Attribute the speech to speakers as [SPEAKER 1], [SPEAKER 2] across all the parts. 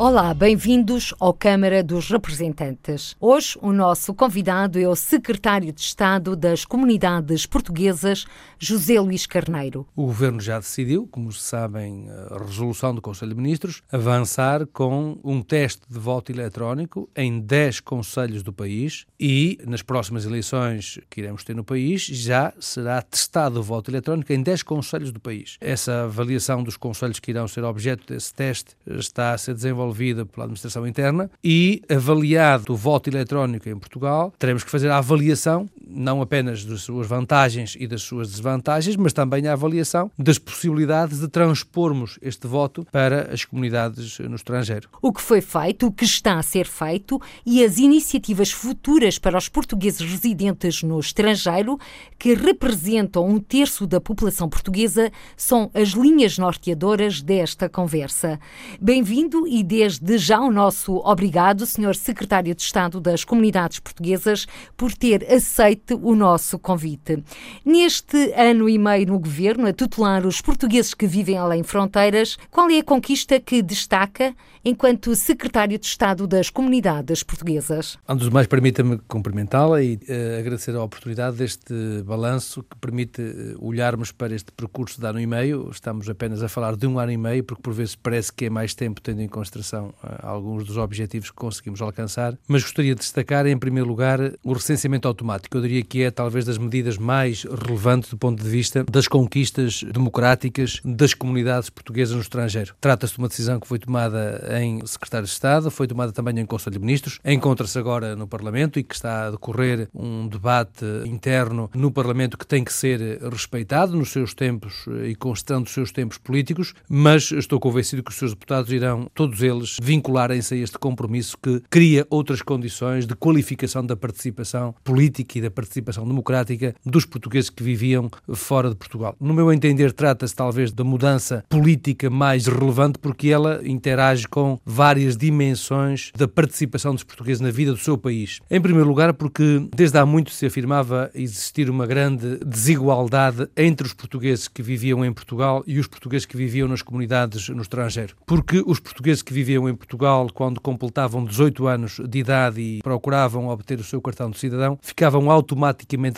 [SPEAKER 1] Olá, bem-vindos ao Câmara dos Representantes. Hoje o nosso convidado é o Secretário de Estado das Comunidades Portuguesas, José Luís Carneiro.
[SPEAKER 2] O Governo já decidiu, como sabem, a resolução do Conselho de Ministros, avançar com um teste de voto eletrónico em 10 conselhos do país e nas próximas eleições que iremos ter no país já será testado o voto eletrónico em 10 conselhos do país. Essa avaliação dos conselhos que irão ser objeto desse teste está a ser desenvolvida desenvolvida pela administração interna e avaliado o voto eletrónico em Portugal, teremos que fazer a avaliação não apenas das suas vantagens e das suas desvantagens, mas também a avaliação das possibilidades de transpormos este voto para as comunidades no estrangeiro.
[SPEAKER 1] O que foi feito, o que está a ser feito e as iniciativas futuras para os portugueses residentes no estrangeiro, que representam um terço da população portuguesa, são as linhas norteadoras desta conversa. Bem-vindo e desde já o nosso obrigado, Sr. Secretário de Estado das Comunidades Portuguesas, por ter aceito aceite o nosso convite. Neste ano e meio no governo, a tutelar os portugueses que vivem além fronteiras, qual é a conquista que destaca enquanto secretário de Estado das Comunidades Portuguesas?
[SPEAKER 2] Antes do mais, permita-me cumprimentá-la e uh, agradecer a oportunidade deste balanço que permite uh, olharmos para este percurso de ano e meio. Estamos apenas a falar de um ano e meio, porque por vezes parece que é mais tempo, tendo em consideração uh, alguns dos objetivos que conseguimos alcançar. Mas gostaria de destacar, em primeiro lugar, o recenseamento automático. Eu diria que é talvez das medidas mais relevantes do ponto de vista das conquistas democráticas das comunidades portuguesas no estrangeiro. Trata-se de uma decisão que foi tomada em Secretário de Estado, foi tomada também em Conselho de Ministros, encontra-se agora no Parlamento e que está a decorrer um debate interno no Parlamento que tem que ser respeitado nos seus tempos e constando os seus tempos políticos, mas estou convencido que os seus deputados irão, todos eles, vincularem-se a este compromisso que cria outras condições de qualificação da participação política e da participação democrática dos portugueses que viviam fora de Portugal. No meu entender, trata-se talvez da mudança política mais relevante porque ela interage com várias dimensões da participação dos portugueses na vida do seu país. Em primeiro lugar, porque desde há muito se afirmava existir uma grande desigualdade entre os portugueses que viviam em Portugal e os portugueses que viviam nas comunidades no estrangeiro. Porque os portugueses que viviam em Portugal, quando completavam 18 anos de idade e procuravam obter o seu cartão de cidadão, ficavam automaticamente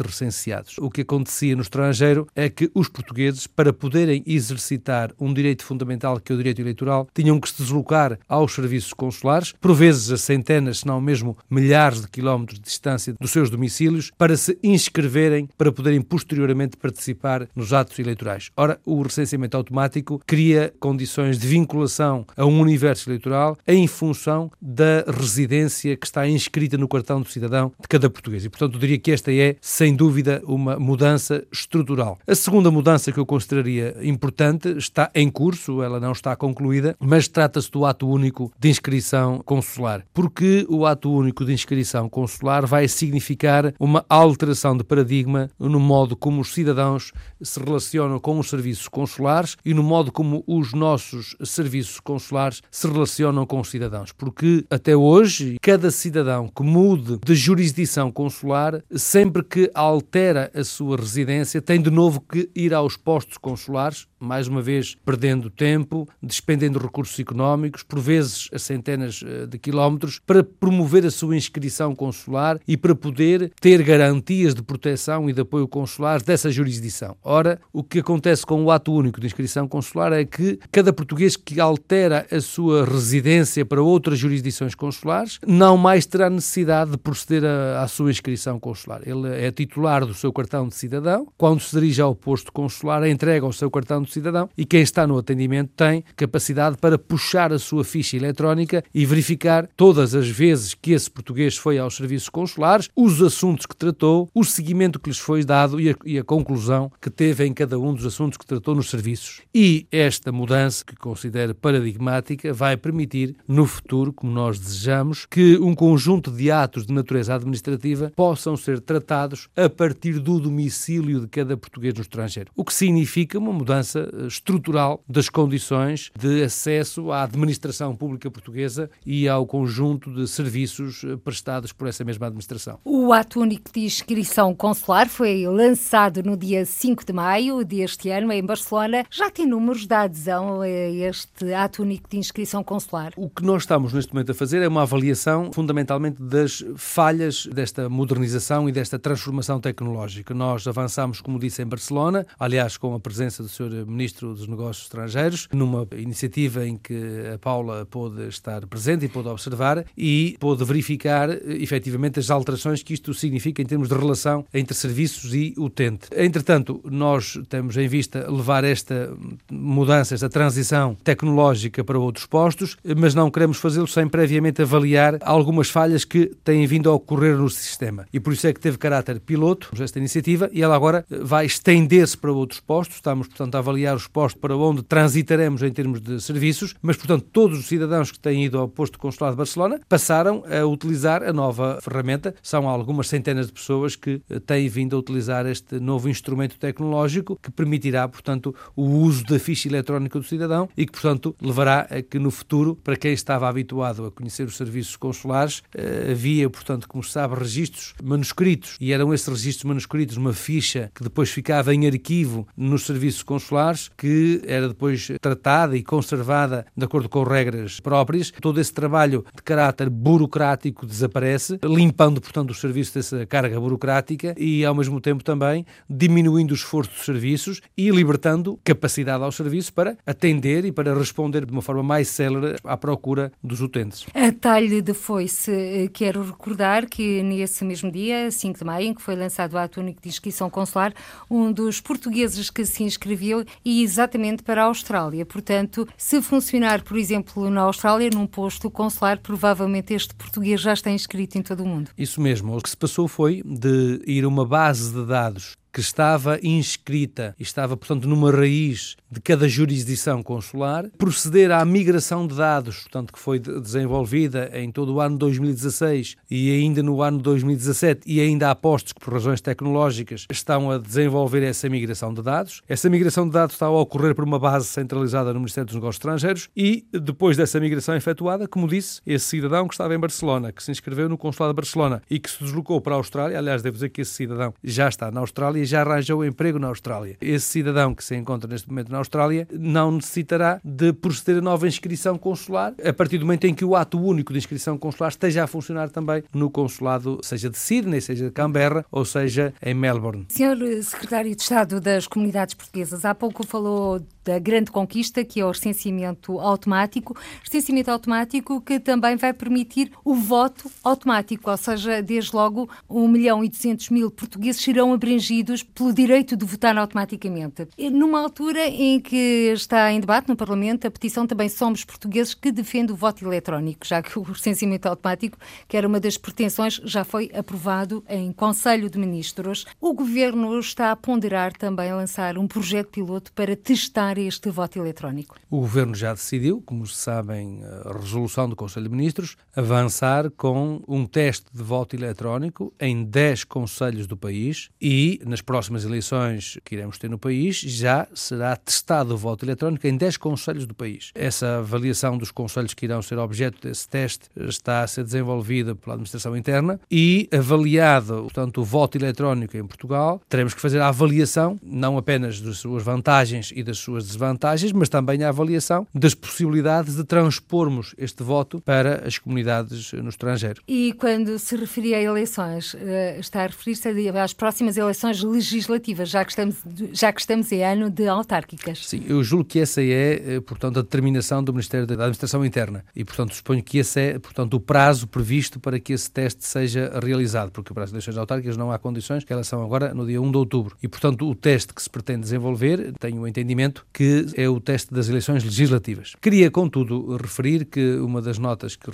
[SPEAKER 2] recenseados. O que acontecia no estrangeiro é que os portugueses, para poderem exercitar um direito fundamental que é o direito eleitoral, tinham que se deslocar aos serviços consulares, por vezes a centenas, se não mesmo milhares de quilómetros de distância dos seus domicílios, para se inscreverem para poderem posteriormente participar nos atos eleitorais. Ora, o recenseamento automático cria condições de vinculação a um universo eleitoral em função da residência que está inscrita no cartão do cidadão de cada português. E, portanto, eu diria que esta é, sem dúvida, uma mudança estrutural. A segunda mudança que eu consideraria importante está em curso, ela não está concluída, mas trata-se do ato único de inscrição consular. Porque o ato único de inscrição consular vai significar uma alteração de paradigma no modo como os cidadãos se relacionam com os serviços consulares e no modo como os nossos serviços consulares se relacionam com os cidadãos. Porque até hoje, cada cidadão que mude de jurisdição consular sempre que altera a sua residência, tem de novo que ir aos postos consulares, mais uma vez perdendo tempo, despendendo recursos económicos, por vezes a centenas eh, de quilómetros, para promover a sua inscrição consular e para poder ter garantias de proteção e de apoio consular dessa jurisdição. Ora, o que acontece com o ato único de inscrição consular é que cada português que altera a sua residência para outras jurisdições consulares não mais terá necessidade de proceder à sua inscrição consular. Ele é titular do seu cartão de cidadão, quando se dirige ao posto consular, entrega o seu cartão de cidadão e quem está no atendimento tem capacidade para puxar a sua ficha eletrónica e verificar todas as vezes que esse português foi aos serviços consulares, os assuntos que tratou, o seguimento que lhes foi dado e a, e a conclusão que teve em cada um dos assuntos que tratou nos serviços. E esta mudança, que considero paradigmática, vai permitir, no futuro, como nós desejamos, que um conjunto de atos de natureza administrativa possam ser tratados a partir do domicílio de cada português no estrangeiro. O que significa uma mudança eh, estrutural das condições de acesso à administração pública portuguesa e ao conjunto de serviços eh, prestados por essa mesma administração.
[SPEAKER 1] O Ato Único de Inscrição Consular foi lançado no dia 5 de maio deste ano em Barcelona. Já tem números de adesão a este Ato Único de Inscrição Consular?
[SPEAKER 2] O que nós estamos neste momento a fazer é uma avaliação fundamentalmente das falhas desta modernização e desta transformação tecnológica. Nós avançamos, como disse, em Barcelona, aliás, com a presença do Sr. Ministro dos Negócios Estrangeiros, numa iniciativa em que a Paula pôde estar presente e pôde observar e pôde verificar efetivamente as alterações que isto significa em termos de relação entre serviços e utente. Entretanto, nós temos em vista levar esta mudança, esta transição tecnológica para outros postos, mas não queremos fazê-lo sem previamente avaliar algumas falhas que têm vindo a ocorrer no sistema. E por isso é que teve caráter piloto esta iniciativa e ela agora vai estender-se para outros postos. Estamos, portanto, a avaliar os postos para onde transitaremos em termos de serviços, mas, portanto, todos os cidadãos que têm ido ao posto consulado de Barcelona passaram a utilizar a nova ferramenta. São algumas centenas de pessoas que eh, têm vindo a utilizar este novo instrumento tecnológico que permitirá, portanto, o uso da ficha eletrónica do cidadão e que, portanto, levará a que no futuro, para quem estava habituado a conhecer os serviços consulares, eh, havia, portanto, como se sabe, registros manuscritos e eram esses registros manuscritos uma ficha que depois ficava em arquivo nos serviços consulares, que era depois tratada e conservada de acordo com regras próprias. Todo esse trabalho de caráter burocrático desaparece, limpando, portanto, os serviços dessa carga burocrática e, ao mesmo tempo, também diminuindo o esforço dos serviços e libertando capacidade aos serviços para atender e para responder de uma forma mais célere à procura dos utentes.
[SPEAKER 1] A talhe de foice, eh, quero recordar que nesse mesmo dia, 5 de maio, em que foi lançado o ato único de inscrição consular, um dos portugueses que se inscreveu e exatamente para a Austrália. Portanto, se funcionar, por exemplo, na Austrália, num posto consular, provavelmente este português já está inscrito em todo o mundo.
[SPEAKER 2] Isso mesmo. O que se passou foi de ir a uma base de dados que estava inscrita e estava, portanto, numa raiz de cada jurisdição consular, proceder à migração de dados, portanto, que foi desenvolvida em todo o ano 2016 e ainda no ano 2017 e ainda há postos que, por razões tecnológicas, estão a desenvolver essa migração de dados. Essa migração de dados está a ocorrer por uma base centralizada no Ministério dos Negócios Estrangeiros e, depois dessa migração efetuada, como disse, esse cidadão que estava em Barcelona, que se inscreveu no Consulado de Barcelona e que se deslocou para a Austrália, aliás, devo dizer que esse cidadão já está na Austrália e já arranjou emprego na Austrália. Esse cidadão que se encontra neste momento na Austrália não necessitará de proceder a nova inscrição consular a partir do momento em que o ato único de inscrição consular esteja a funcionar também no consulado, seja de Sydney, seja de Canberra ou seja em Melbourne.
[SPEAKER 1] Senhor Secretário de Estado das Comunidades Portuguesas, há pouco falou da grande conquista que é o recenseamento automático, recenseamento automático que também vai permitir o voto automático, ou seja, desde logo 1 milhão e 200 mil portugueses serão abrangidos pelo direito de votar automaticamente. Numa altura em que está em debate no Parlamento a petição também Somos Portugueses que defende o voto eletrónico, já que o recenseamento automático, que era uma das pretensões, já foi aprovado em Conselho de Ministros. O Governo está a ponderar também lançar um projeto piloto para testar este voto eletrónico?
[SPEAKER 2] O Governo já decidiu, como sabem, a resolução do Conselho de Ministros, avançar com um teste de voto eletrónico em 10 conselhos do país e nas próximas eleições que iremos ter no país já será testado o voto eletrónico em 10 conselhos do país. Essa avaliação dos conselhos que irão ser objeto desse teste está a ser desenvolvida pela Administração Interna e avaliado, portanto, o voto eletrónico em Portugal, teremos que fazer a avaliação não apenas das suas vantagens e das suas desvantagens, mas também a avaliação das possibilidades de transpormos este voto para as comunidades no estrangeiro.
[SPEAKER 1] E quando se referia a eleições, eh, está a referir-se às próximas eleições legislativas, já que, estamos, já que estamos em ano de autárquicas?
[SPEAKER 2] Sim, eu julgo que essa é, eh, portanto, a determinação do Ministério da Administração Interna e, portanto, suponho que esse é, portanto, o prazo previsto para que esse teste seja realizado, porque para as eleições autárquicas não há condições, que elas são agora no dia 1 de outubro. E, portanto, o teste que se pretende desenvolver, tenho o entendimento que é o teste das eleições legislativas. Queria, contudo, referir que uma das notas que,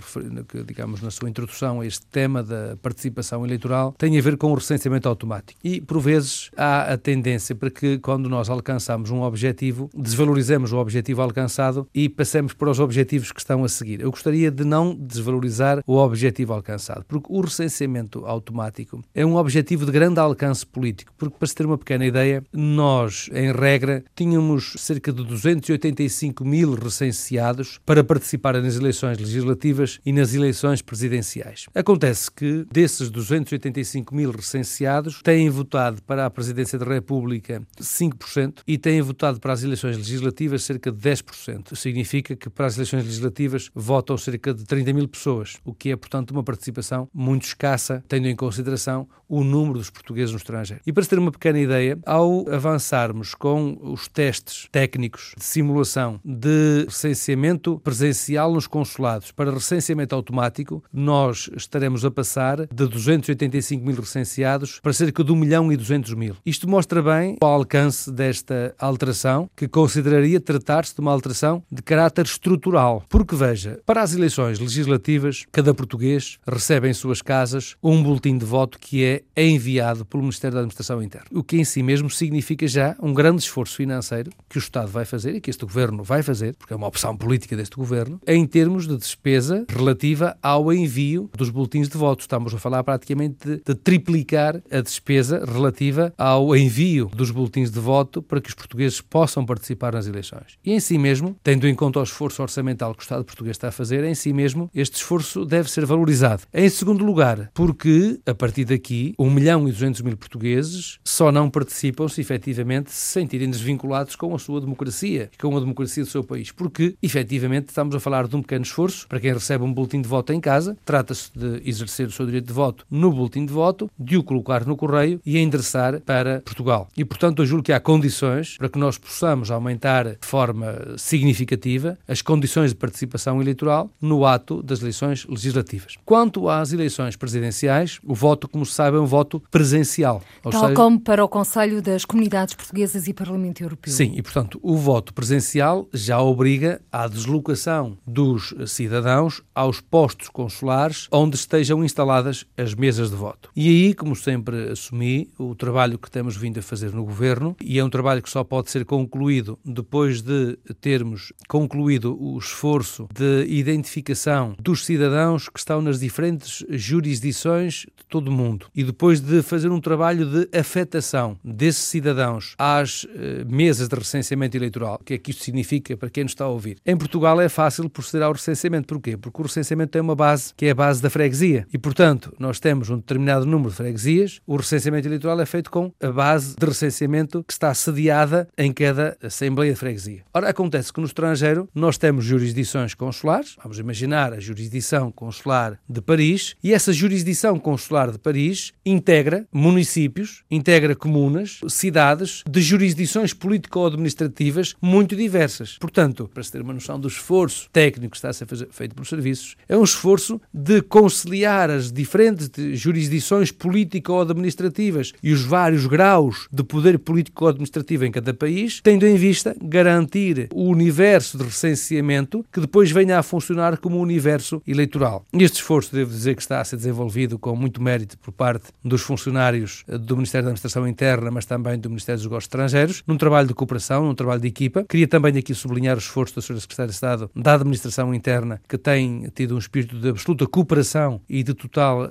[SPEAKER 2] que, digamos, na sua introdução a este tema da participação eleitoral tem a ver com o recenseamento automático. E, por vezes, há a tendência para que, quando nós alcançamos um objetivo, desvalorizemos o objetivo alcançado e passemos para os objetivos que estão a seguir. Eu gostaria de não desvalorizar o objetivo alcançado, porque o recenseamento automático é um objetivo de grande alcance político, porque, para se ter uma pequena ideia, nós, em regra, tínhamos cerca de 285 mil recenseados para participarem nas eleições legislativas e nas eleições presidenciais. Acontece que desses 285 mil recenseados têm votado para a presidência da República 5% e têm votado para as eleições legislativas cerca de 10%. Significa que para as eleições legislativas votam cerca de 30 mil pessoas, o que é, portanto, uma participação muito escassa, tendo em consideração o número dos portugueses no estrangeiro. E para se ter uma pequena ideia, ao avançarmos com os testes técnicos de simulação de recenseamento presencial nos consulados para recenseamento automático, nós estaremos a passar de 285 mil recenseados para cerca de 1 milhão e 200 mil. Isto mostra bem o alcance desta alteração, que consideraria tratar-se de uma alteração de caráter estrutural. Porque, veja, para as eleições legislativas, cada português recebe em suas casas um boletim de voto que é enviado pelo Ministério da Administração Interna. O que em si mesmo significa já um grande esforço financeiro que o Estado vai fazer e que este governo vai fazer, porque é uma opção política deste governo, em termos de despesa relativa ao envio dos boletins de voto. Estamos a falar praticamente de, de triplicar a despesa relativa ao envio dos boletins de voto para que os portugueses possam participar nas eleições. E em si mesmo, tendo em conta o esforço orçamental que o Estado português está a fazer, em si mesmo, este esforço deve ser valorizado. Em segundo lugar, porque a partir daqui, 1 milhão e 200 mil portugueses só não participam se efetivamente se sentirem desvinculados com a sua democracia, com a democracia do seu país. Porque, efetivamente, estamos a falar de um pequeno esforço para quem recebe um boletim de voto em casa. Trata-se de exercer o seu direito de voto no boletim de voto, de o colocar no correio e a endereçar para Portugal. E, portanto, eu julgo que há condições para que nós possamos aumentar de forma significativa as condições de participação eleitoral no ato das eleições legislativas. Quanto às eleições presidenciais, o voto, como se sabe, é um voto presencial.
[SPEAKER 1] Tal seja... como para o Conselho das Comunidades Portuguesas e Parlamento Europeu.
[SPEAKER 2] Sim, e portanto o voto presencial já obriga à deslocação dos cidadãos aos postos consulares onde estejam instaladas as mesas de voto. E aí, como sempre assumi, o trabalho que temos vindo a fazer no Governo, e é um trabalho que só pode ser concluído depois de termos concluído o esforço de identificação dos cidadãos que estão nas diferentes jurisdições de todo o mundo e depois de fazer um trabalho de afetação desses cidadãos às uh, mesas de recenseamento eleitoral. O que é que isto significa para quem nos está a ouvir? Em Portugal é fácil proceder ao recenseamento. Porquê? Porque o recenseamento tem uma base que é a base da freguesia e, portanto, nós temos um determinado número de freguesias. O recenseamento eleitoral é feito com a base de recenseamento que está sediada em cada Assembleia de Freguesia. Ora, acontece que no estrangeiro nós temos jurisdições consulares, vamos imaginar a jurisdição consular de Paris, e essa jurisdição consular de Paris integra municípios, integra comunas, cidades de jurisdições político-administrativas muito diversas. Portanto, para se ter uma noção do esforço técnico que está a ser feito pelos serviços, é um esforço de conciliar as diferentes jurisdições político-administrativas e os vários graus de poder político-administrativo em cada país, tendo em vista garantir o universo de recenseamento que depois venha a funcionar como universo eleitoral. Este esforço, devo dizer, que está a ser desenvolvido com muito mérito por parte dos funcionários do Ministério da Administração Interna, mas também do Ministério dos Negócios Estrangeiros, num trabalho de cooperação, num trabalho de equipa. Queria também aqui sublinhar o esforço da Sra. Secretária de Estado da Administração Interna, que tem tido um espírito de absoluta cooperação e de total uh,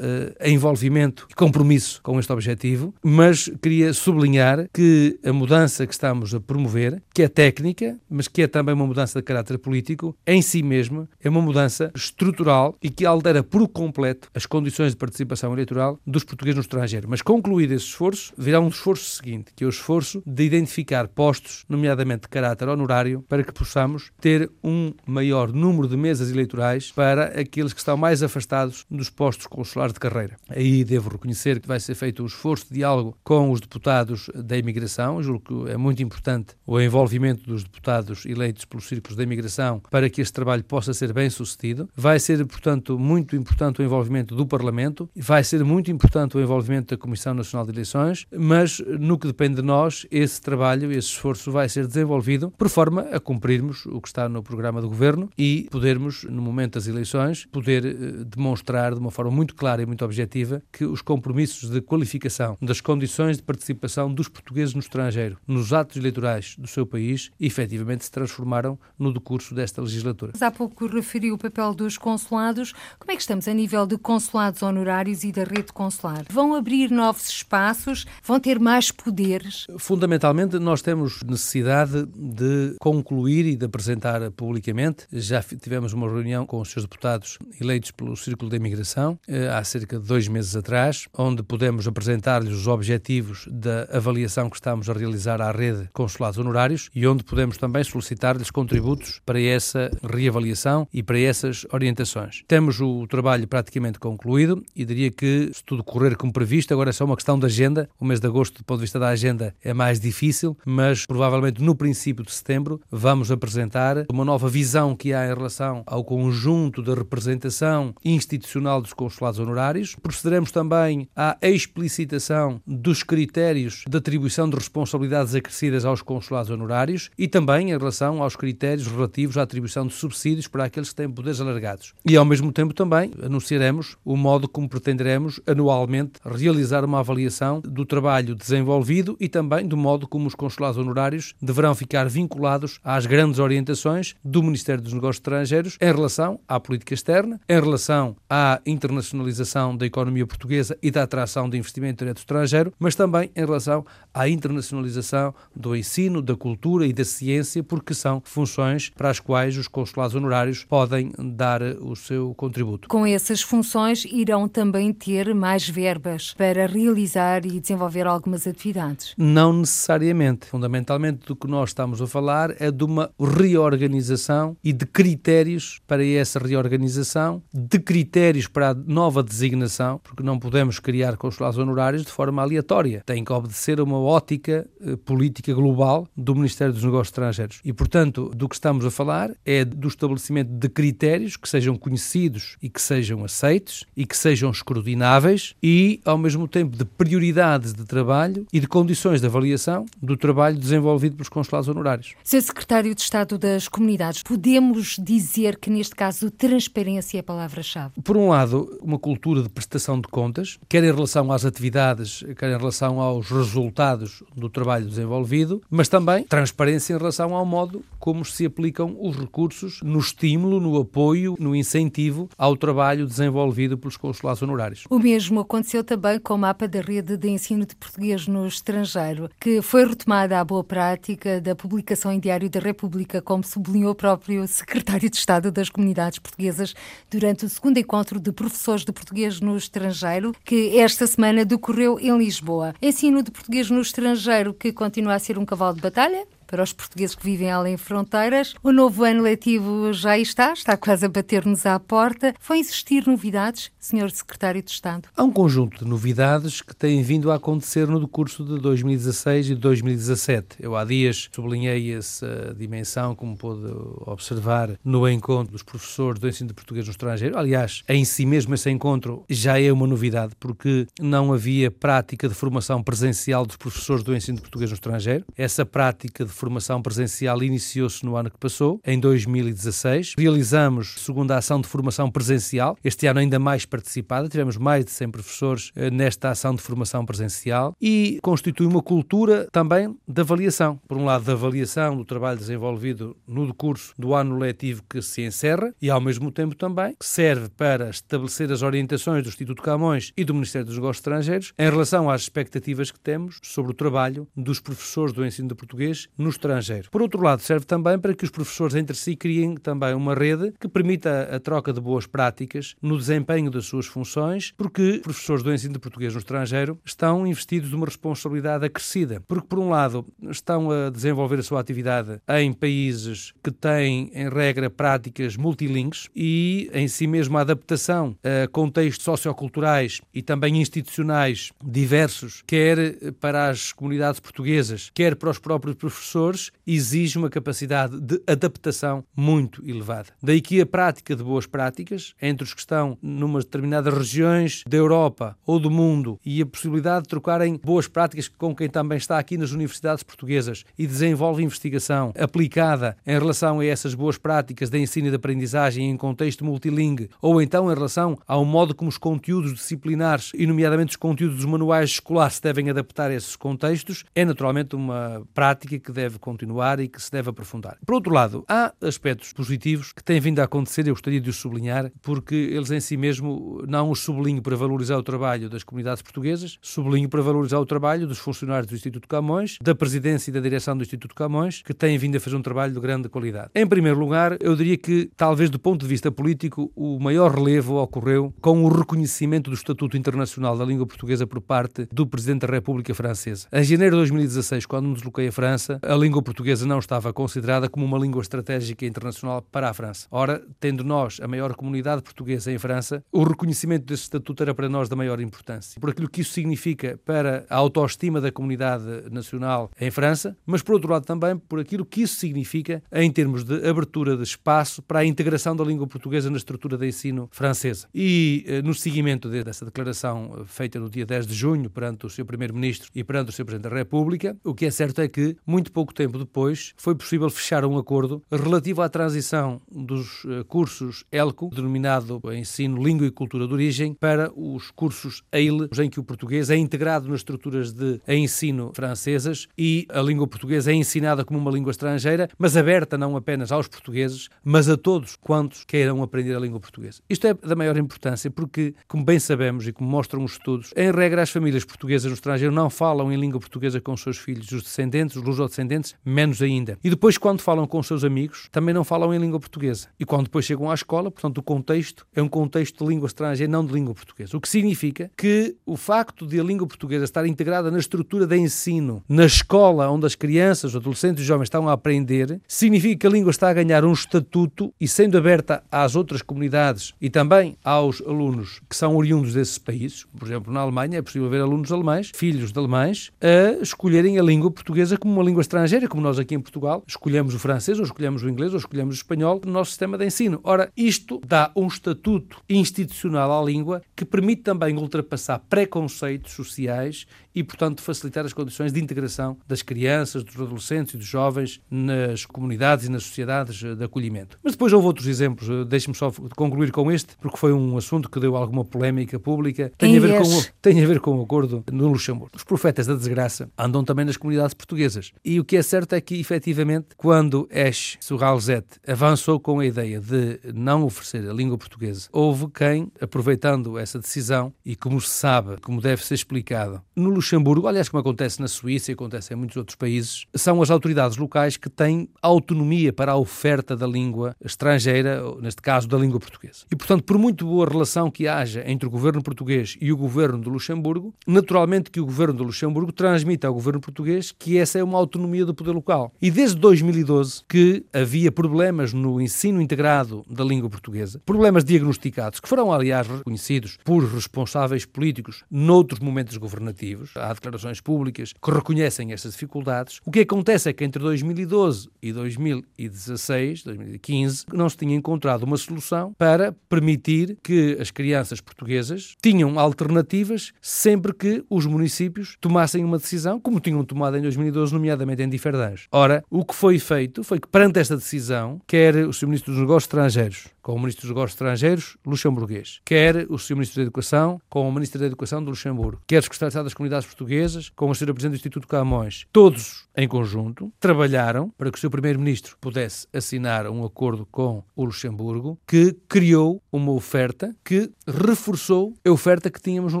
[SPEAKER 2] envolvimento e compromisso com este objetivo, mas queria sublinhar que a mudança que estamos a promover, que é técnica, mas que é também uma mudança de caráter político, em si mesma é uma mudança estrutural e que altera por completo as condições de participação eleitoral dos portugueses no estrangeiro. Mas concluído esse esforço, virá um esforço seguinte, que é o esforço de identificar postos, de caráter honorário, para que possamos ter um maior número de mesas eleitorais para aqueles que estão mais afastados dos postos consulares de carreira. Aí devo reconhecer que vai ser feito um esforço de diálogo com os deputados da imigração, julgo que é muito importante o envolvimento dos deputados eleitos pelos círculos da imigração para que este trabalho possa ser bem sucedido. Vai ser, portanto, muito importante o envolvimento do Parlamento, vai ser muito importante o envolvimento da Comissão Nacional de Eleições, mas no que depende de nós, esse trabalho, esse esforço vai ser desenvolvido por forma a cumprirmos o que está no programa do Governo e podermos, no momento das eleições, poder eh, demonstrar de uma forma muito clara e muito objetiva que os compromissos de qualificação das condições de participação dos portugueses no estrangeiro, nos atos eleitorais do seu país, efetivamente se transformaram no decurso desta legislatura.
[SPEAKER 1] Há pouco referiu o papel dos consulados. Como é que estamos a nível de consulados honorários e da rede consular? Vão abrir novos espaços? Vão ter mais poderes?
[SPEAKER 2] Fundamentalmente, nós temos necessidade de concluir e de apresentar publicamente. Já tivemos uma reunião com os seus deputados eleitos pelo Círculo da Imigração eh, há cerca de dois meses atrás, onde pudemos apresentar-lhes os objetivos da avaliação que estamos a realizar à rede consulados honorários e onde podemos também solicitar-lhes contributos para essa reavaliação e para essas orientações. Temos o trabalho praticamente concluído e diria que, se tudo correr como previsto, agora é só uma questão de agenda. O mês de agosto, do ponto de vista da agenda, é mais difícil, mas provavelmente no princípio de setembro vamos apresentar uma nova visão que há em relação ao conjunto da representação institucional dos consulados honorários. Procederemos também à explicitação dos critérios de atribuição de responsabilidades acrescidas aos consulados honorários e também em relação aos critérios relativos à atribuição de subsídios para aqueles que têm poderes alargados. E ao mesmo tempo também anunciaremos o modo como pretenderemos anualmente realizar uma avaliação do trabalho desenvolvido e também do modo como os consulados honorários deverão ficar vinculados às grandes orientações do Ministério dos Negócios Estrangeiros em relação à política externa, em relação à internacionalização da economia portuguesa e da atração de investimento direto estrangeiro, mas também em relação à internacionalização do ensino, da cultura e da ciência, porque são funções para as quais os consulados honorários podem dar o seu contributo.
[SPEAKER 1] Com essas funções irão também ter mais verbas para realizar e desenvolver algumas atividades?
[SPEAKER 2] Não necessariamente. Fundamentalmente do que nós estamos a falar é de uma reorganização e de critérios para essa reorganização, de critérios para a nova designação, porque não podemos criar consulados honorários de forma aleatória. Tem que obedecer a uma ótica eh, política global do Ministério dos Negócios Estrangeiros. E, portanto, do que estamos a falar é do estabelecimento de critérios que sejam conhecidos e que sejam aceitos e que sejam escrutináveis e, ao mesmo tempo, de prioridades de trabalho e de condições de avaliação do trabalho desenvolvido pelos consulados honorários.
[SPEAKER 1] Sr. Secretário de Estado das Comunidades, podemos dizer que, neste caso, transparência é a palavra-chave?
[SPEAKER 2] Por um lado, uma cultura de prestação de contas, quer em relação às atividades, quer em relação aos resultados do trabalho desenvolvido, mas também transparência em relação ao modo como se aplicam os recursos no estímulo, no apoio, no incentivo ao trabalho desenvolvido pelos consulados honorários.
[SPEAKER 1] O mesmo aconteceu também com o mapa da rede de ensino de português no estrangeiro, que foi retomada à boa prática da publicação em Diário da República, como sublinhou o próprio secretário de Estado das Comunidades Portuguesas durante o segundo encontro de professores de português no estrangeiro, que esta semana decorreu em Lisboa. Ensino de português no estrangeiro que continua a ser um cavalo de batalha, para os portugueses que vivem além fronteiras. O novo ano letivo já está, está quase a bater-nos à porta. Vão existir novidades, Sr. Secretário de Estado?
[SPEAKER 2] Há um conjunto de novidades que têm vindo a acontecer no decurso de 2016 e de 2017. Eu há dias sublinhei essa dimensão, como pôde observar no encontro dos professores do ensino de português no estrangeiro. Aliás, em si mesmo esse encontro já é uma novidade, porque não havia prática de formação presencial dos professores do ensino de português no estrangeiro. Essa prática de formação presencial iniciou-se no ano que passou, em 2016. Realizamos segunda ação de formação presencial, este ano ainda mais participada, tivemos mais de 100 professores eh, nesta ação de formação presencial e constitui uma cultura também de avaliação. Por um lado, da avaliação do trabalho desenvolvido no decurso do ano letivo que se encerra e, ao mesmo tempo, também serve para estabelecer as orientações do Instituto Camões e do Ministério dos Negócios Estrangeiros em relação às expectativas que temos sobre o trabalho dos professores do ensino de português no no estrangeiro. Por outro lado, serve também para que os professores entre si criem também uma rede que permita a troca de boas práticas no desempenho das suas funções, porque professores do ensino de português no estrangeiro estão investidos de uma responsabilidade acrescida, porque por um lado estão a desenvolver a sua atividade em países que têm em regra práticas multilingues e em si mesmo a adaptação a contextos socioculturais e também institucionais diversos, quer para as comunidades portuguesas, quer para os próprios professores exige uma capacidade de adaptação muito elevada. Daí que a prática de boas práticas entre os que estão numa determinadas regiões da Europa ou do mundo e a possibilidade de trocarem boas práticas com quem também está aqui nas universidades portuguesas e desenvolve investigação aplicada em relação a essas boas práticas de ensino e de aprendizagem em contexto multilingue ou então em relação ao modo como os conteúdos disciplinares e nomeadamente os conteúdos dos manuais escolares se devem adaptar a esses contextos, é naturalmente uma prática que deve continuar e que se deve aprofundar. Por outro lado, há aspectos positivos que têm vindo a acontecer, eu gostaria de os sublinhar, porque eles em si mesmo não os sublinho para valorizar o trabalho das comunidades portuguesas, sublinho para valorizar o trabalho dos funcionários do Instituto Camões, da presidência e da direção do Instituto Camões, que têm vindo a fazer um trabalho de grande qualidade. Em primeiro lugar, eu diria que, talvez do ponto de vista político, o maior relevo ocorreu com o reconhecimento do Estatuto Internacional da Língua Portuguesa por parte do Presidente da República Francesa. Em janeiro de 2016, quando me desloquei à França, a língua portuguesa não estava considerada como uma língua estratégica internacional para a França. Ora, tendo nós a maior comunidade portuguesa em França, o reconhecimento desse estatuto era para nós da maior importância. Por aquilo que isso significa para a autoestima da comunidade nacional em França, mas por outro lado também por aquilo que isso significa em termos de abertura de espaço para a integração da língua portuguesa na estrutura de ensino francesa. E eh, no seguimento dessa declaração eh, feita no dia 10 de junho perante o seu primeiro-ministro e perante o seu presidente da República, o que é certo é que muito pouco tempo depois foi possível fechar um acordo relativo à transição dos eh, cursos ELCO, denominado Ensino, Língua e Cultura de Origem, para os cursos EIL, em que o português é integrado nas estruturas de ensino francesas e a língua portuguesa é ensinada como uma língua estrangeira, mas aberta não apenas aos portugueses, mas a todos quantos queiram aprender a língua portuguesa. Isto é da maior importância porque, como bem sabemos e como mostram os estudos, em regra as famílias portuguesas no estrangeiro não falam em língua portuguesa com os seus filhos, os descendentes, os lusodescendentes, menos ainda. E depois, quando falam com os seus amigos, também não falam em língua portuguesa. E quando depois chegam à escola, portanto, o contexto é um contexto de língua estrangeira, não de língua portuguesa. O que significa que o facto de a língua portuguesa estar integrada na estrutura de ensino, na escola onde as crianças, adolescentes e jovens estão a aprender, significa que a língua está a ganhar um estatuto e sendo aberta às outras comunidades e também aos alunos que são oriundos desses países. Por exemplo, na Alemanha é possível ver alunos alemães, filhos de alemães, a escolherem a língua portuguesa como uma língua estrangeira, como nós aqui em Portugal escolhemos o francês, ou escolhemos o inglês, ou escolhemos o espanhol no nosso sistema de ensino. Ora, isto dá um estatuto institucional à língua que permite também ultrapassar preconceitos sociais e, portanto, facilitar as condições de integração das crianças, dos adolescentes e dos jovens nas comunidades e nas sociedades de acolhimento. Mas depois houve outros exemplos, deixe-me só concluir com este, porque foi um assunto que deu alguma polémica pública. Tem a ver com o, tem a ver com o acordo no Luxemburgo. Os profetas da desgraça andam também nas comunidades portuguesas. E o que é certo é que, efetivamente, quando Esch Surralzet avançou com a ideia de não oferecer a língua portuguesa, houve quem, aproveitando essa decisão, e como se sabe, como deve ser explicado, no Luxemburgo, aliás, como acontece na Suíça e acontece em muitos outros países, são as autoridades locais que têm autonomia para a oferta da língua estrangeira, neste caso da língua portuguesa. E, portanto, por muito boa relação que haja entre o governo português e o governo do Luxemburgo, naturalmente que o governo do Luxemburgo transmite ao governo português que essa é uma autonomia do poder local. E desde 2012 que havia problemas no ensino integrado da língua portuguesa, problemas diagnosticados, que foram, aliás, reconhecidos por responsáveis políticos noutros momentos governativos, há declarações públicas que reconhecem estas dificuldades. O que acontece é que entre 2012 e 2016, 2015, não se tinha encontrado uma solução para permitir que as crianças portuguesas tinham alternativas sempre que os municípios tomassem uma decisão, como tinham tomado em 2012, nomeadamente em Diferdães. Ora, o que foi feito foi que, perante esta decisão, quer o Sr. Ministro dos Negócios Estrangeiros, com o Ministro dos Negócios Estrangeiros luxemburguês, quer o Sr. Ministro da Educação, com o Ministro da Educação do Luxemburgo, quer o Secretário das Comunidades Portuguesas, com o Sr. Presidente do Instituto Camões, todos em conjunto, trabalharam para que o seu Primeiro-Ministro pudesse assinar um acordo com o Luxemburgo que criou uma oferta que reforçou a oferta que tínhamos no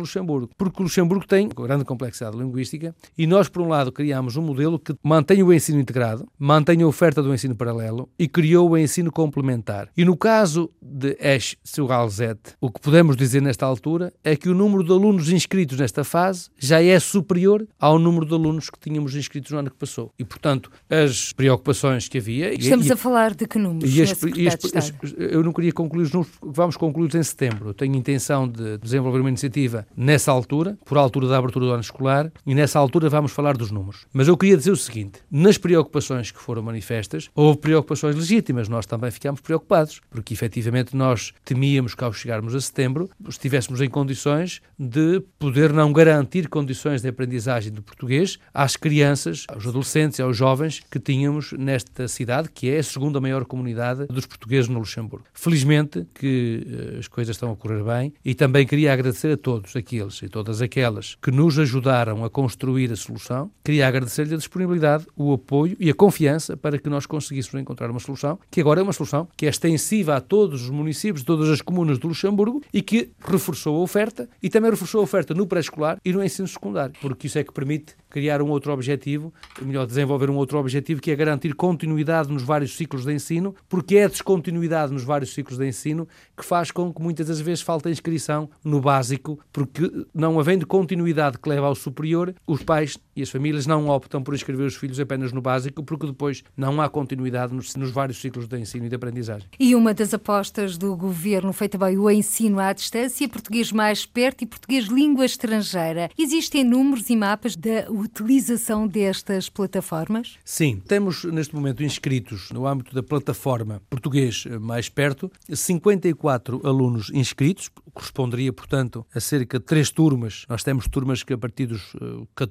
[SPEAKER 2] Luxemburgo. Porque o Luxemburgo tem grande complexidade linguística e nós, por um lado, criámos um modelo que mantém o ensino integrado, mantém a oferta do ensino paralelo e criou o ensino complementar. E no caso de Esch Suralzet, o que podemos dizer nesta altura é que o número de alunos inscritos nesta fase já é superior ao número de alunos que tínhamos inscritos no ano que passou. E, portanto, as preocupações que havia...
[SPEAKER 1] Estamos
[SPEAKER 2] e,
[SPEAKER 1] a falar de que números?
[SPEAKER 2] E as, e as, as, eu não queria concluir os números, vamos concluir em setembro. Eu tenho intenção de desenvolver uma iniciativa nessa altura, por altura da abertura do ano escolar, e nessa altura vamos falar dos números. Mas eu queria dizer o seguinte, nas preocupações que foram manifestas, houve preocupações legítimas, nós também ficámos preocupados, porque efetivamente nós temíamos que ao chegarmos a setembro estivéssemos em condições de poder não garantir condições de aprendizagem do português às crianças, aos adolescentes e aos jovens que tínhamos nesta cidade, que é a segunda maior comunidade dos portugueses no Luxemburgo. Felizmente que uh, as coisas estão a correr bem e também queria agradecer a todos aqueles e todas aquelas que nos ajudaram a construir a solução. Queria agradecer-lhe a disponibilidade, o apoio e a confiança para que nós conseguíssemos encontrar uma solução, que agora é uma solução que é extensiva a todos os municípios, todas as comunas do Luxemburgo e que reforçou a oferta e também reforçou a oferta no pré-escolar e no ensino secundário, porque isso é que permite criar um outro objetivo, melhor, desenvolver um outro objetivo, que é garantir continuidade nos vários ciclos de ensino, porque é a descontinuidade nos vários ciclos de ensino que faz com que muitas das vezes falte a inscrição no básico, porque não havendo continuidade que leva ao superior, os pais e as famílias não optam por inscrever os filhos apenas no básico, porque depois não há continuidade nos, nos vários ciclos de ensino e de aprendizagem.
[SPEAKER 1] E uma das apostas do governo foi também o ensino à distância, português mais perto e português língua estrangeira. Existem números e mapas da utilização destas plataformas?
[SPEAKER 2] Sim, temos neste momento inscritos no âmbito da plataforma Português Mais Perto 54 alunos inscritos, corresponderia, portanto, a cerca de três turmas. Nós temos turmas que a partir dos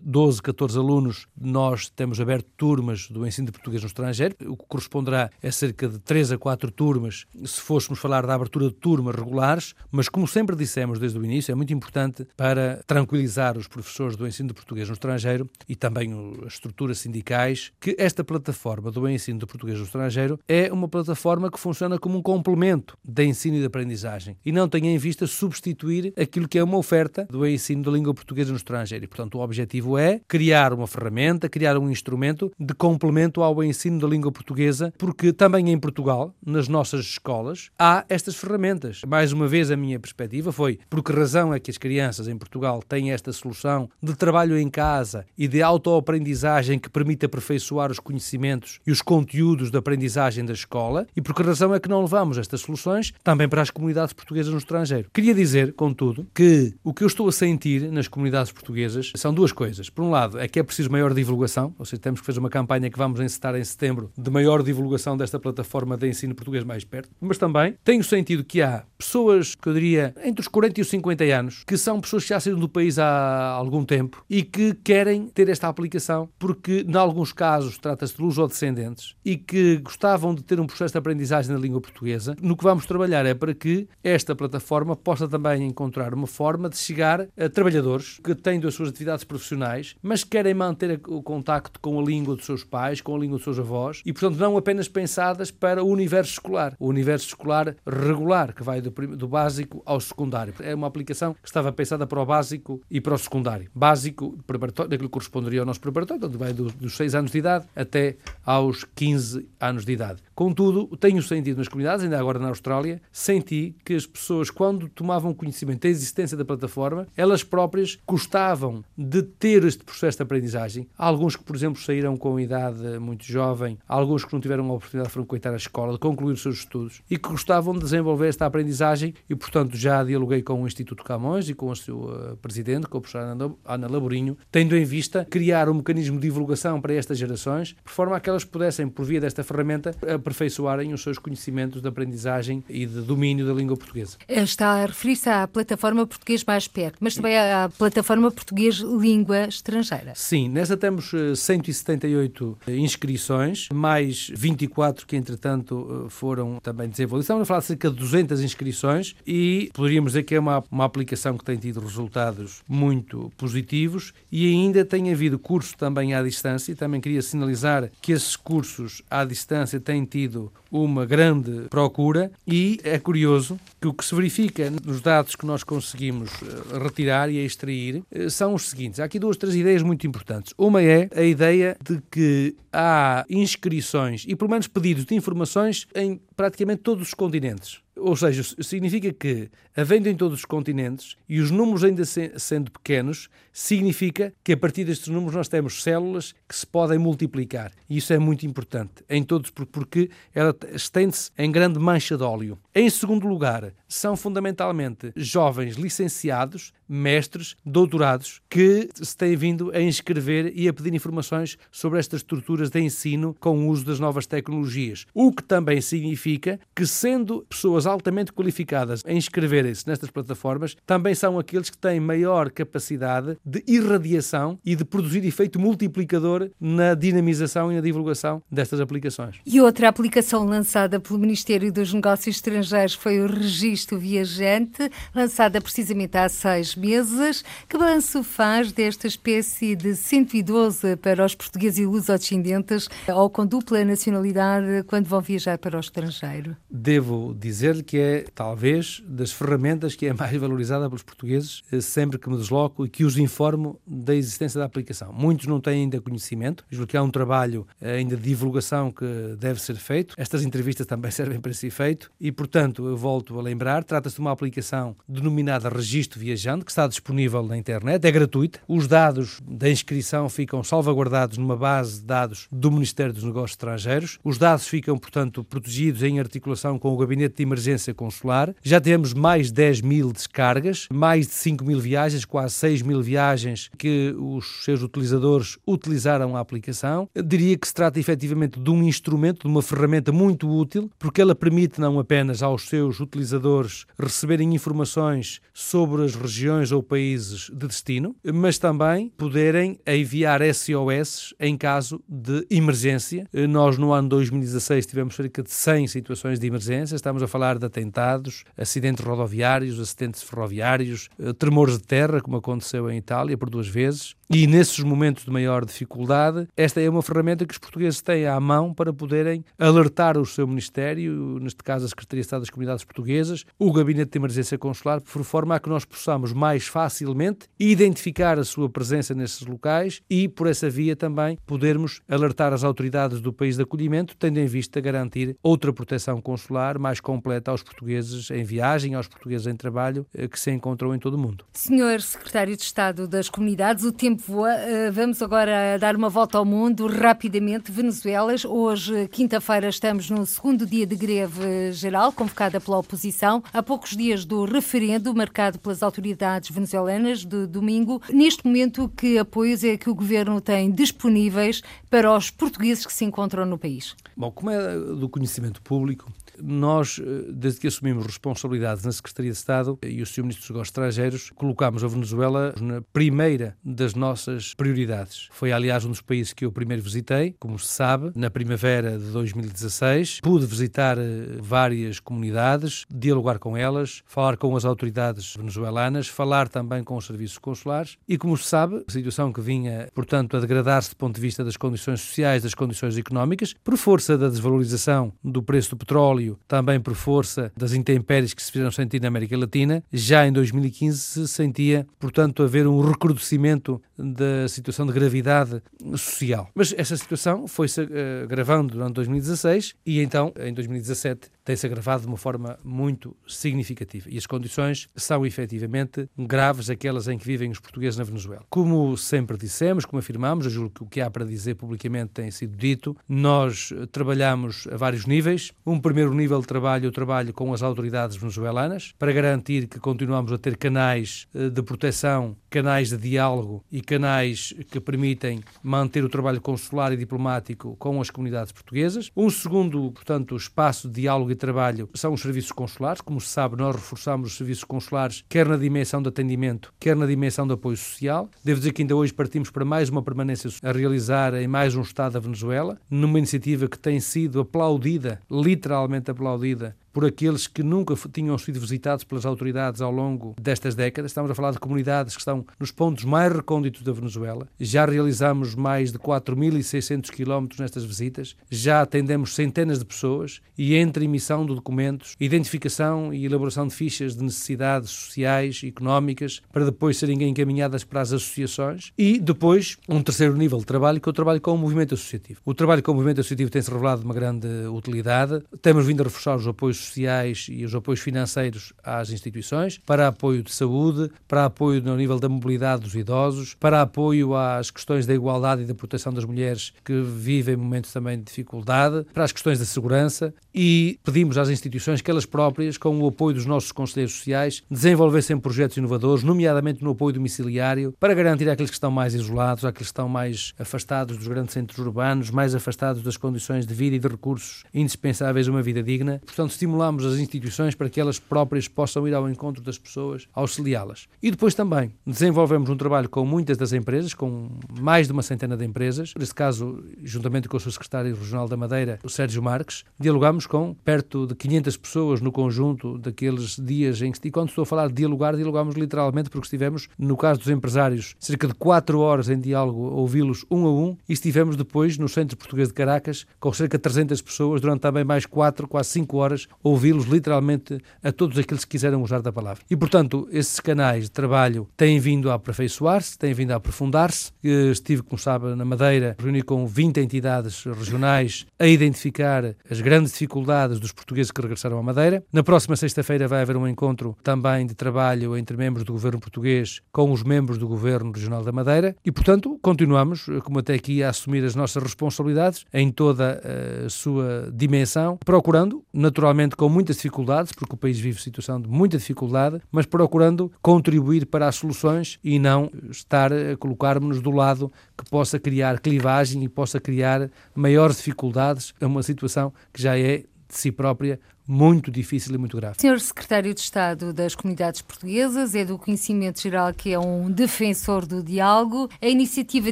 [SPEAKER 2] 12, eh, 14 alunos, nós temos aberto turmas do ensino de português no estrangeiro, o que corresponderá a cerca de 3 a 4 turmas, se fôssemos falar da abertura de turmas regulares, mas como sempre dissemos desde o início, é muito importante para tranquilizar os professores do ensino de português no estrangeiro e também as estruturas sindicais, que esta plataforma do ensino de português no estrangeiro é uma plataforma que funciona como um complemento da ensino e da aprendizagem e não tem em vista substituir aquilo que é uma oferta do ensino da língua portuguesa no estrangeiro. E, portanto, o objetivo é criar uma ferramenta, criar um instrumento de complemento ao ensino da língua portuguesa, porque também em Portugal, nas nossas escolas, há estas ferramentas. Mais uma vez, a minha perspectiva foi por que razão é que as crianças em Portugal têm esta solução de trabalho em casa e de autoaprendizagem que permite aperfeiçoar os conhecimentos e os conteúdos da aprendizagem da escola e por que razão é que não levamos estas soluções também para as comunidades portuguesas no estrangeiro. Queria dizer, contudo, que o que eu estou a sentir nas comunidades portuguesas são duas coisas. Por um lado, é que é preciso maior divulgação, ou seja, temos que fazer uma campanha que vamos encetar em setembro de maior divulgação desta plataforma de ensino português mais perto, mas também tenho sentido que há pessoas, que eu diria, entre os 40 e os 50 anos, que são pessoas que já saíram do país há algum tempo e que querem ter esta aplicação porque, em alguns casos, trata-se de luso-descendentes e que gostavam de ter um processo de aprendizagem na língua portuguesa. No que vamos trabalhar é para que esta plataforma possa também encontrar uma forma de chegar a trabalhadores que têm as suas atividades profissionais, mas querem manter o contacto com a língua dos seus pais, com a língua dos seus avós e, portanto, não apenas pensadas para o universo escolar, o universo escolar regular, que vai do, do básico ao secundário. É uma aplicação que estava pensada para o básico e para o secundário. Básico, preparatório, daquilo que corresponderia ao nosso preparatório, portanto, vai dos, dos 6 anos de idade até aos 15 anos de idade. Contudo, tenho sentido nas comunidades, ainda agora na Austrália, senti que as pessoas, quando tomavam conhecimento da existência da plataforma, elas próprias gostavam de ter este processo de aprendizagem. Há alguns que, por exemplo, saíram com idade muito jovem, há alguns que não tiveram a oportunidade de frequentar a escola, de concluir os seus estudos e que gostavam de desenvolver esta aprendizagem e, portanto, já dialoguei com o Instituto Camões e com o seu uh, presidente, com a professora Ana Laborinho, tendo em vista criar um mecanismo de divulgação para estas gerações, por forma a que elas pudessem, por via desta ferramenta, aperfeiçoarem os seus conhecimentos de aprendizagem e de domínio da língua portuguesa.
[SPEAKER 1] Está a referir-se à plataforma Português Mais Perto, mas também à plataforma Português Língua Estrangeira.
[SPEAKER 2] Sim, nessa temos 178 eh, inscrições, mais 24 que, entretanto, eh, foram também desenvolvidas. Estamos a falar de cerca de 200 inscrições e poderíamos dizer que é uma, uma aplicação que tem tido resultados muito positivos e ainda tem havido curso também à distância. Também queria sinalizar que esses cursos à distância têm tido tido uma grande procura e é curioso que o que se verifica nos dados que nós conseguimos eh, retirar e extrair eh, são os seguintes. Há aqui duas, três ideias muito importantes. Uma é a ideia de que há inscrições e, pelo menos, pedidos de informações em praticamente todos os continentes. Ou seja, significa que, havendo em todos os continentes e os números ainda se, sendo pequenos, significa que a partir destes números nós temos células que se podem multiplicar. E isso é muito importante em todos, porque ela estende-se em grande mancha de óleo. Em segundo lugar, são fundamentalmente jovens licenciados, mestres, doutorados, que se têm vindo a inscrever e a pedir informações sobre estas estruturas de ensino com o uso das novas tecnologias. O que também significa que, sendo pessoas altamente qualificadas a inscreverem-se nestas plataformas, também são aqueles que têm maior capacidade de irradiação e de produzir efeito multiplicador na dinamização e na divulgação destas aplicações.
[SPEAKER 1] E outra aplicação lançada pelo Ministério dos Negócios Estrangeiros foi o registro Visto Viajante, lançada precisamente há seis meses. Que balanço faz desta espécie de 112 para os portugueses e lusodescendentes ou com dupla nacionalidade quando vão viajar para o estrangeiro?
[SPEAKER 2] Devo dizer-lhe que é, talvez, das ferramentas que é mais valorizada pelos portugueses eh, sempre que me desloco e que os informo da existência da aplicação. Muitos não têm ainda conhecimento, que há um trabalho eh, ainda de divulgação que deve ser feito. Estas entrevistas também servem para ser feito e, portanto, eu volto a lembrar, trata-se de uma aplicação denominada Registro Viajante, que está disponível na internet, é gratuita. Os dados da inscrição ficam salvaguardados numa base de dados do Ministério dos Negócios Estrangeiros. Os dados ficam, portanto, protegidos em articulação com o Gabinete de Emergência Consular. Já temos mais de 10 mil descargas, mais de 5 mil viagens, quase 6 mil viagens que os seus utilizadores utilizaram a aplicação. Eu diria que se trata efetivamente de um instrumento, de uma ferramenta muito útil, porque ela permite não apenas aos seus utilizadores receberem informações sobre as regiões ou países de destino, mas também poderem enviar SOS em caso de emergência. Nós, no ano 2016, tivemos cerca de 100 situações de emergência. Estamos a falar de atentados, acidentes rodoviários, acidentes ferroviários, eh, tremores de terra, como aconteceu em Itália por duas vezes. E nesses momentos de maior dificuldade, esta é uma ferramenta que os portugueses têm à mão para poderem alertar o seu Ministério, neste caso a Secretaria de Estado das Comunidades Portuguesas, o Gabinete de Emergência Consular, por forma a que nós possamos mais facilmente identificar a sua presença nesses locais e, por essa via, também podermos alertar as autoridades do país de acolhimento, tendo em vista garantir outra proteção consular mais completa aos portugueses em viagem, aos portugueses em trabalho eh, que se encontram em todo o mundo.
[SPEAKER 1] Senhor Secretário de Estado das Comunidades, o tempo voa. Eh, vamos agora dar uma volta ao mundo rapidamente. Venezuelas, hoje, quinta-feira, estamos no segundo dia de greve geral, convocada pela oposição, há poucos dias do referendo marcado pelas autoridades venezuelanas de domingo. Neste momento, que apoios é que o governo tem disponíveis para os portugueses que se encontram no país?
[SPEAKER 2] Bom, como é do conhecimento público, nós, eh, desde que assumimos responsabilidades na Secretaria de Estado e o Sr. Ministro dos Negócios Estrangeiros, colocámos a Venezuela na primeira das nossas prioridades. Foi, aliás, um dos países que eu primeiro visitei, como se sabe, na primavera de 2016. Pude visitar eh, várias comunidades, dialogar com elas, falar com as autoridades venezuelanas, falar também com os serviços consulares e, como se sabe, a situação que vinha, portanto, a degradar-se do ponto de vista das condições sociais, das condições económicas, por força da desvalorização do preço do petróleo também por força das intempéries que se fizeram sentir na América Latina, já em 2015 se sentia, portanto, haver um recrudescimento da situação de gravidade social. Mas essa situação foi-se uh, agravando durante 2016 e então, em 2017, tem-se agravado de uma forma muito significativa. E as condições são efetivamente graves, aquelas em que vivem os portugueses na Venezuela. Como sempre dissemos, como afirmamos, eu julgo que o que há para dizer publicamente tem sido dito, nós trabalhamos a vários níveis. Um primeiro nível de trabalho, eu trabalho com as autoridades venezuelanas para garantir que continuamos a ter canais eh, de proteção, canais de diálogo e canais que permitem manter o trabalho consular e diplomático com as comunidades portuguesas. Um segundo, portanto, espaço de diálogo e trabalho são os serviços consulares. Como se sabe, nós reforçamos os serviços consulares, quer na dimensão de atendimento, quer na dimensão de apoio social. Devo dizer que ainda hoje partimos para mais uma permanência a realizar em mais um Estado da Venezuela, numa iniciativa que tem sido aplaudida, literalmente aplaudida, por aqueles que nunca tinham sido visitados pelas autoridades ao longo destas décadas. Estamos a falar de comunidades que estão nos pontos mais recônditos da Venezuela. Já realizamos mais de 4.600 quilómetros nestas visitas, já atendemos centenas de pessoas e entre emissão de documentos, identificação e elaboração de fichas de necessidades sociais económicas para depois serem encaminhadas para as associações e depois um terceiro nível de trabalho que é o trabalho com o movimento associativo. O trabalho com o movimento associativo tem-se revelado de uma grande utilidade. Temos vindo a reforçar os apoios sociais e os apoios financeiros às instituições, para apoio de saúde, para apoio no nível da mobilidade dos idosos, para apoio às questões da igualdade e da proteção das mulheres que vivem momentos também de dificuldade, para as questões da segurança e pedimos às instituições que elas próprias, com o apoio dos nossos conselheiros sociais, desenvolvessem projetos inovadores, nomeadamente no apoio domiciliário, para garantir àqueles que estão mais isolados, àqueles que estão mais afastados dos grandes centros urbanos, mais afastados das condições de vida e de recursos indispensáveis a uma vida digna. Portanto, estimulamos as instituições para que elas próprias possam ir ao encontro das pessoas, auxiliá-las. E depois também desenvolvemos um trabalho com muitas das empresas, com mais de uma centena de empresas. Neste caso, juntamente com o seu secretário regional da Madeira, o Sérgio Marques, dialogamos com perto de 500 pessoas no conjunto daqueles dias em que, e quando estou a falar de dialogar, dialogamos literalmente porque estivemos, no caso dos empresários, cerca de 4 horas em diálogo, ouvi-los um a um, e estivemos depois no Centro Português de Caracas, com cerca de 300 pessoas, durante também mais 4, quase 5 horas, ouvi-los literalmente a todos aqueles que quiseram usar da palavra. E, portanto, esses canais de trabalho têm vindo a aperfeiçoar-se, têm vindo a aprofundar-se. Estive, como sabe, na Madeira, reuni com 20 entidades regionais a identificar as grandes dificuldades dos portugueses que regressaram à Madeira. Na próxima sexta-feira vai haver um encontro também de trabalho entre membros do governo português com os membros do governo regional da Madeira e, portanto, continuamos, como até aqui, a assumir as nossas responsabilidades em toda a sua dimensão, procurando, naturalmente com muitas dificuldades, porque o país vive situação de muita dificuldade, mas procurando contribuir para as soluções e não estar a colocarmos-nos do lado que possa criar clivagem e possa criar maiores dificuldades a uma situação que já é de si própria muito difícil e muito grave.
[SPEAKER 1] Senhor Secretário de Estado das Comunidades Portuguesas, é do conhecimento geral que é um defensor do diálogo. A iniciativa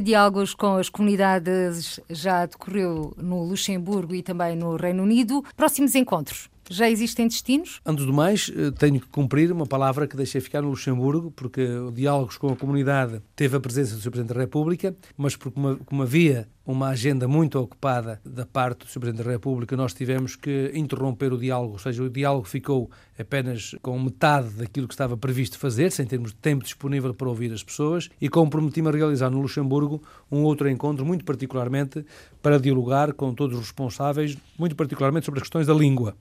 [SPEAKER 1] Diálogos com as Comunidades já decorreu no Luxemburgo e também no Reino Unido. Próximos encontros? Já existem destinos?
[SPEAKER 2] Antes do mais, eh, tenho que cumprir uma palavra que deixei ficar no Luxemburgo, porque o Diálogos com a Comunidade teve a presença do Sr. Presidente da República, mas porque como, havia uma agenda muito ocupada da parte do Sr. Presidente da República, nós tivemos que interromper o diálogo, ou seja, o diálogo ficou apenas com metade daquilo que estava previsto fazer, sem termos tempo disponível para ouvir as pessoas, e comprometi-me a realizar no Luxemburgo um outro encontro, muito particularmente para dialogar com todos os responsáveis, muito particularmente sobre as questões da língua.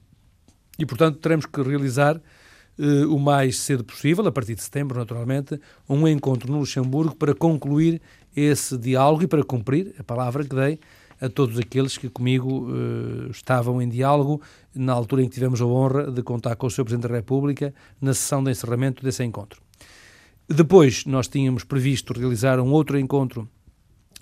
[SPEAKER 2] E, portanto, teremos que realizar eh, o mais cedo possível, a partir de setembro, naturalmente, um encontro no Luxemburgo para concluir esse diálogo e para cumprir a palavra que dei a todos aqueles que comigo eh, estavam em diálogo na altura em que tivemos a honra de contar com o Sr. Presidente da República na sessão de encerramento desse encontro. Depois, nós tínhamos previsto realizar um outro encontro,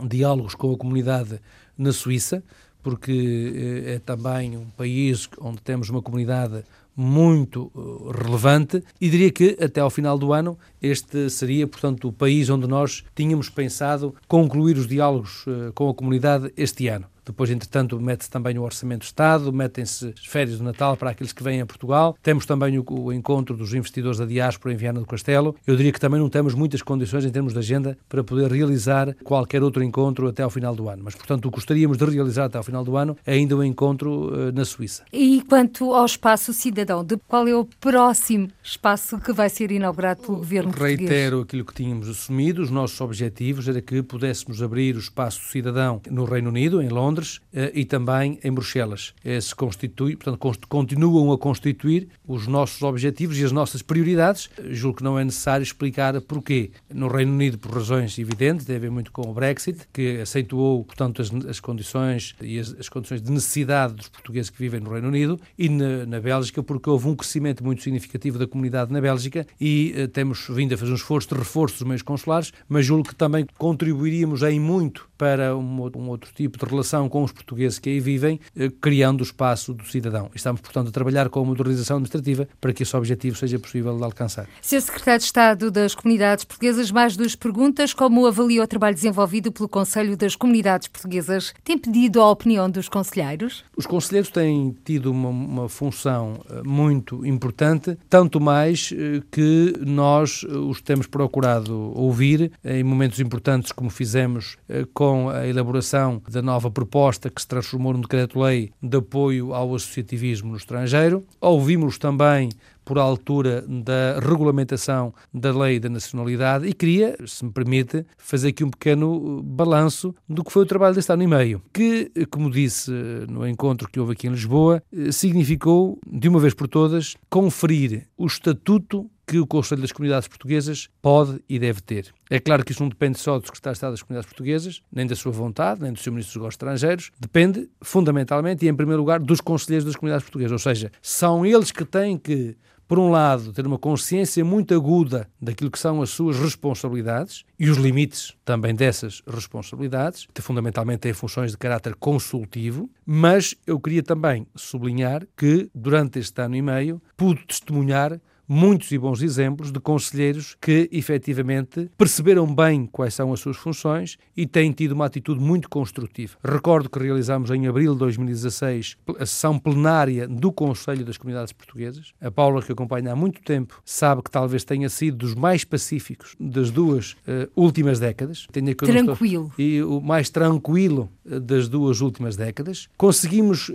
[SPEAKER 2] diálogos com a comunidade na Suíça, porque eh, é também um país onde temos uma comunidade muito eh, relevante e diria que até ao final do ano este seria, portanto, o país onde nós tínhamos pensado concluir os diálogos eh, com a comunidade este ano. Depois, entretanto, mete-se também o Orçamento do Estado, metem-se as férias do Natal para aqueles que vêm a Portugal. Temos também o, o, encontro dos investidores da diáspora em Viana do Castelo. Eu diria que também não temos muitas condições em termos de agenda para poder realizar qualquer outro encontro até ao final do ano. Mas, portanto, gostaríamos de realizar até ao final do ano é ainda o um encontro uh, na Suíça.
[SPEAKER 1] E quanto ao espaço cidadão, de qual é o próximo espaço que vai ser inaugurado pelo governo
[SPEAKER 2] Reitero? Reitero aquilo que tínhamos assumido. Os nossos objetivos era que pudéssemos abrir o espaço cidadão no Reino Unido, em Londres, Londres eh, e também em Bruxelas. Eh, se constitui, portanto, continuam a constituir os nossos objetivos e as nossas prioridades. Julgo que não é necessário explicar porquê. No Reino Unido, por razões evidentes, tem a ver muito com o Brexit, que acentuou, portanto, as, as condições e as, as, condições de necessidade dos portugueses que vivem no Reino Unido, e na, na Bélgica, porque houve um crescimento muito significativo da comunidade na Bélgica e eh, temos vindo a fazer um esforço de reforço dos meios consulares, mas julgo que também contribuiríamos em muito para um, um outro tipo de relação com os portugueses que aí vivem, eh, criando o espaço do cidadão. Estamos, portanto, a trabalhar com a modernização administrativa para que esse objetivo seja possível de alcançar.
[SPEAKER 1] Sr. Secretário de Estado das Comunidades Portuguesas, mais duas perguntas. Como avalia o trabalho desenvolvido pelo Conselho das Comunidades Portuguesas? Tem pedido a opinião dos conselheiros?
[SPEAKER 2] Os conselheiros têm tido uma, uma função eh, muito importante, tanto mais eh, que nós os temos procurado ouvir em momentos importantes, como fizemos com a elaboração da nova proposta que se transformou num decreto-lei de apoio ao associativismo no estrangeiro. Ouvimos também por altura da regulamentação da lei da nacionalidade e queria, se me permite, fazer aqui um pequeno balanço do que foi o trabalho deste ano e meio, que, como disse no encontro que houve aqui em Lisboa, significou, de uma vez por todas, conferir o estatuto que o Conselho das Comunidades Portuguesas pode e deve ter. É claro que isso não depende só do Secretário de Estado das Comunidades Portuguesas, nem da sua vontade, nem do seu Ministro dos Negócios Estrangeiros, depende fundamentalmente e em primeiro lugar dos Conselheiros das Comunidades Portuguesas, ou seja, são eles que têm que por um lado, ter uma consciência muito aguda daquilo que são as suas responsabilidades e os limites também dessas responsabilidades, que fundamentalmente têm funções de caráter consultivo, mas eu queria também sublinhar que, durante este ano e meio, pude testemunhar muitos e bons exemplos de conselheiros que efetivamente perceberam bem quais são as suas funções e têm tido uma atitude muito construtiva. Recordo que realizámos em abril de 2016 a sessão plenária do Conselho das Comunidades Portuguesas. A Paula, que acompanha há muito tempo, sabe que talvez tenha sido dos mais pacíficos das duas uh, últimas décadas.
[SPEAKER 1] Tranquilo.
[SPEAKER 2] Estou, e o mais tranquilo uh, das duas últimas décadas. Conseguimos uh,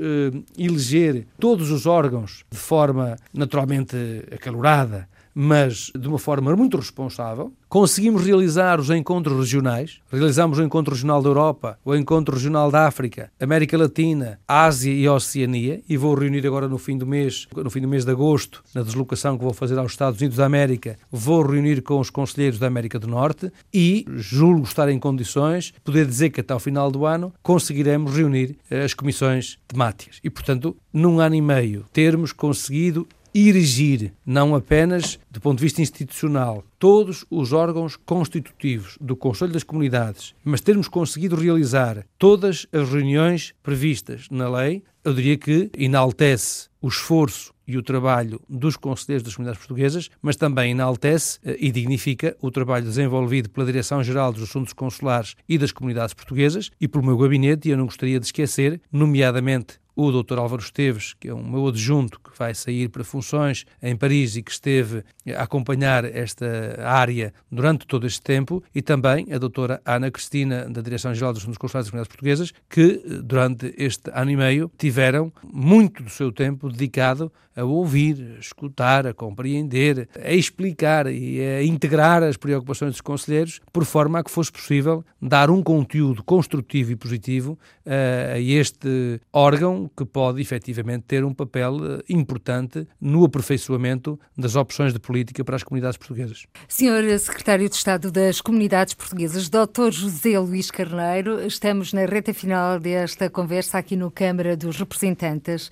[SPEAKER 2] eleger todos os órgãos de forma naturalmente acalorada acalorada, mas de uma forma muito responsável. Conseguimos realizar os encontros regionais. Realizamos o Encontro Regional da Europa, o Encontro Regional da África, América Latina, Ásia e Oceania. E vou reunir agora no fim do mês, no fim do mês de agosto, na deslocação que vou fazer aos Estados Unidos da América, vou reunir com os conselheiros da América do Norte e julgo estar em condições poder dizer que até ao final do ano conseguiremos reunir eh, as comissões temáticas. E, portanto, num ano e meio, termos conseguido erigir, não apenas do ponto de vista institucional, todos os órgãos constitutivos do Conselho das Comunidades, mas termos conseguido realizar todas as reuniões previstas na lei, eu diria que enaltece o esforço e o trabalho dos conselheiros das comunidades portuguesas, mas também enaltece eh, e dignifica o trabalho desenvolvido pela Direção-Geral dos Assuntos Consulares e das Comunidades Portuguesas e pelo meu gabinete, e eu não gostaria de esquecer, nomeadamente o Dr. Álvaro Esteves, que é um meu adjunto que vai sair para funções em Paris e que esteve a acompanhar esta área durante todo este tempo, e também a doutora Ana Cristina, da Direção-Geral dos Assuntos Consulares das Comunidades Portuguesas, que durante este ano e meio tiveram muito do seu tempo dedicado a ouvir, a escutar, a compreender, a explicar e a integrar as preocupações dos conselheiros, por forma a que fosse possível dar um conteúdo construtivo e positivo uh, a este órgão que pode efetivamente ter um papel uh, importante no aperfeiçoamento das opções de política para as comunidades portuguesas.
[SPEAKER 1] Senhor Secretário de Estado das Comunidades Portuguesas, Dr. José Luís Carneiro, estamos na reta final desta conversa aqui no Câmara dos Representantes.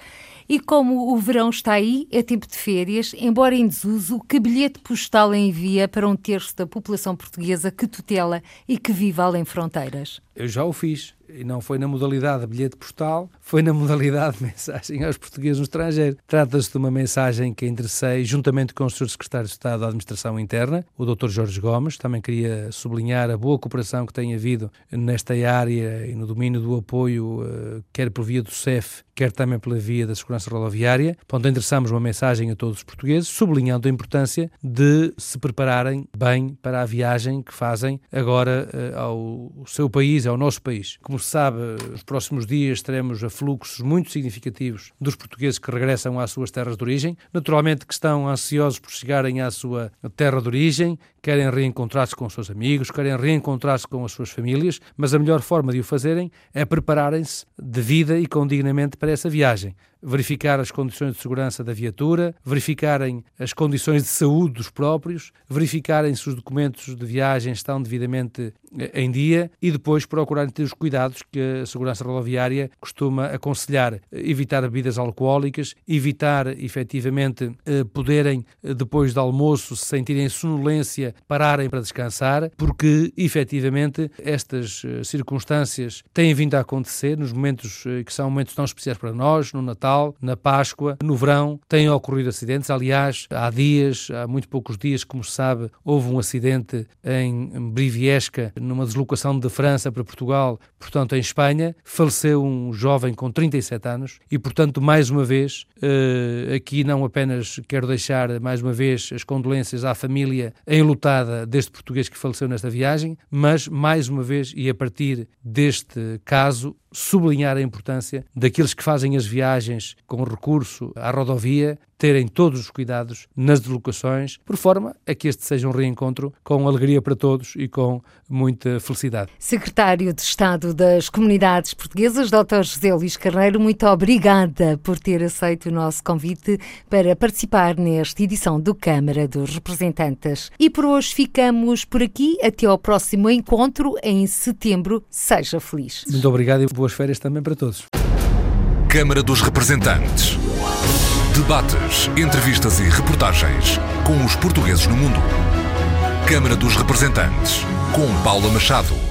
[SPEAKER 1] E como o verão está aí, é tempo de férias, embora em desuso, que bilhete postal envia para um terço da população portuguesa que tutela e que vive além fronteiras?
[SPEAKER 2] Eu já o fiz e não foi na modalidade de bilhete postal, foi na modalidade de mensagem aos portugueses no estrangeiro. Trata-se de uma mensagem que enderecei juntamente com o Sr. Secretário de Estado da Administração Interna, o Dr. Jorge Gomes. Também queria sublinhar a boa cooperação que tem havido nesta área e no domínio do apoio, eh, quer por via do CEF, quer também pela via da segurança rodoviária. Portanto, endereçamos uma mensagem a todos os portugueses, sublinhando a importância de se prepararem bem para a viagem que fazem agora eh, ao seu país, ao nosso país. Como como se sabe, nos próximos dias teremos afluxos muito significativos dos portugueses que regressam às suas terras de origem. Naturalmente que estão ansiosos por chegarem à sua terra de origem, querem reencontrar-se com os seus amigos, querem reencontrar-se com as suas famílias, mas a melhor forma de o fazerem é prepararem-se de vida e condignamente para essa viagem verificar as condições de segurança da viatura, verificarem as condições de saúde dos próprios, verificarem se os documentos de viagem estão devidamente eh, em dia e depois procurarem ter os cuidados que a segurança rodoviária costuma aconselhar. Evitar bebidas alcoólicas, evitar efetivamente eh, poderem, eh, depois do almoço, se sentirem sonolência, pararem para descansar, porque efetivamente estas circunstâncias têm vindo a acontecer nos momentos que são momentos tão especiais para nós, no Natal Natal, na Páscoa, no verão, têm ocorrido acidentes. Aliás, há dias, há muito poucos dias, como se sabe, houve um acidente em Briviesca, numa deslocação de França para Portugal, portanto, em Espanha. Faleceu um jovem com 37 anos e, portanto, mais uma vez, eh, aqui não apenas quero deixar mais uma vez as condolências à família enlutada deste português que faleceu nesta viagem, mas mais uma vez e a partir deste caso sublinhar a importância daqueles que fazem as viagens com recurso à rodovia terem todos os cuidados nas deslocações, por forma a que este seja um reencontro com alegria para todos e com muita felicidade.
[SPEAKER 1] Secretário de Estado das Comunidades Portuguesas, Dr. José Luís Carneiro, muito obrigada por ter aceito o nosso convite para participar nesta edição do Câmara dos Representantes. E por hoje ficamos por aqui. Até ao próximo encontro em setembro. Seja feliz.
[SPEAKER 2] Muito obrigado boas férias também para todos.
[SPEAKER 3] Câmara dos Representantes Debates, entrevistas e reportagens com os portugueses no mundo. Câmara dos Representantes, com Paula Machado.